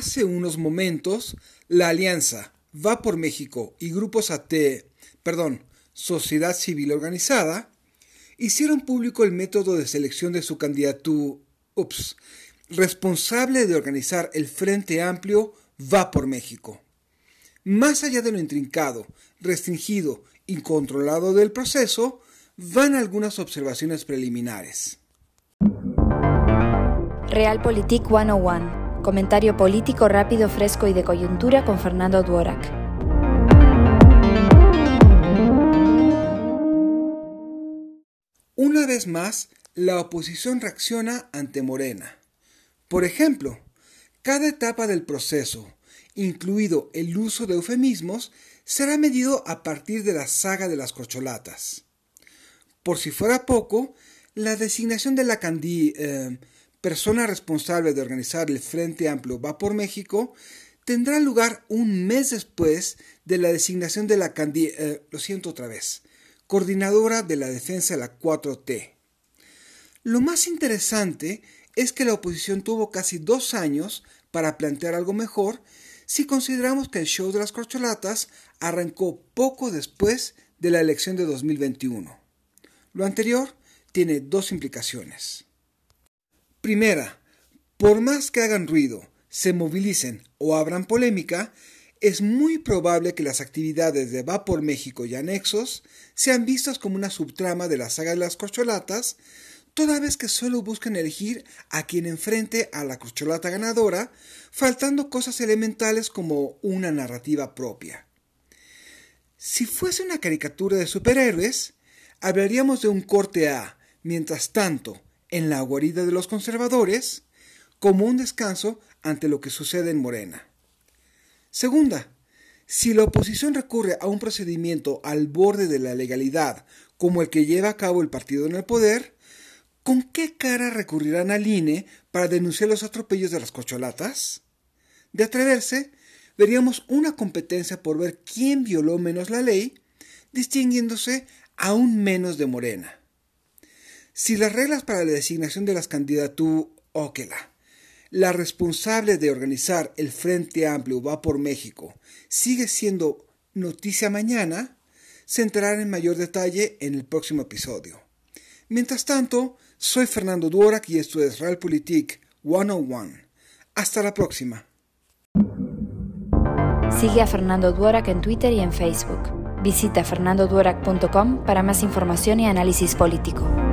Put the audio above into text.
Hace unos momentos, la alianza Va por México y grupos AT, perdón, Sociedad Civil Organizada, hicieron público el método de selección de su candidato, ups, responsable de organizar el Frente Amplio Va por México. Más allá de lo intrincado, restringido y controlado del proceso, van algunas observaciones preliminares. Realpolitik 101. Comentario político rápido, fresco y de coyuntura con Fernando Duorak. Una vez más, la oposición reacciona ante Morena. Por ejemplo, cada etapa del proceso, incluido el uso de eufemismos, será medido a partir de la saga de las corcholatas. Por si fuera poco, la designación de la candí, eh, persona responsable de organizar el Frente Amplio Va por México, tendrá lugar un mes después de la designación de la eh, lo siento otra vez, coordinadora de la defensa de la 4T. Lo más interesante es que la oposición tuvo casi dos años para plantear algo mejor si consideramos que el show de las corcholatas arrancó poco después de la elección de 2021. Lo anterior tiene dos implicaciones. Primera, por más que hagan ruido, se movilicen o abran polémica, es muy probable que las actividades de Va por México y anexos sean vistas como una subtrama de la saga de las corcholatas, toda vez que solo buscan elegir a quien enfrente a la corcholata ganadora, faltando cosas elementales como una narrativa propia. Si fuese una caricatura de superhéroes, hablaríamos de un corte A, mientras tanto, en la guarida de los conservadores, como un descanso ante lo que sucede en Morena. Segunda, si la oposición recurre a un procedimiento al borde de la legalidad como el que lleva a cabo el partido en el poder, ¿con qué cara recurrirán al INE para denunciar los atropellos de las cocholatas? De atreverse, veríamos una competencia por ver quién violó menos la ley, distinguiéndose aún menos de Morena. Si las reglas para la designación de las candidaturas, óquela, la responsable de organizar el Frente Amplio va por México sigue siendo noticia mañana, se enterará en mayor detalle en el próximo episodio. Mientras tanto, soy Fernando Duorak y esto es Realpolitik 101. Hasta la próxima. Sigue a Fernando Duorak en Twitter y en Facebook. Visita fernandoduorak.com para más información y análisis político.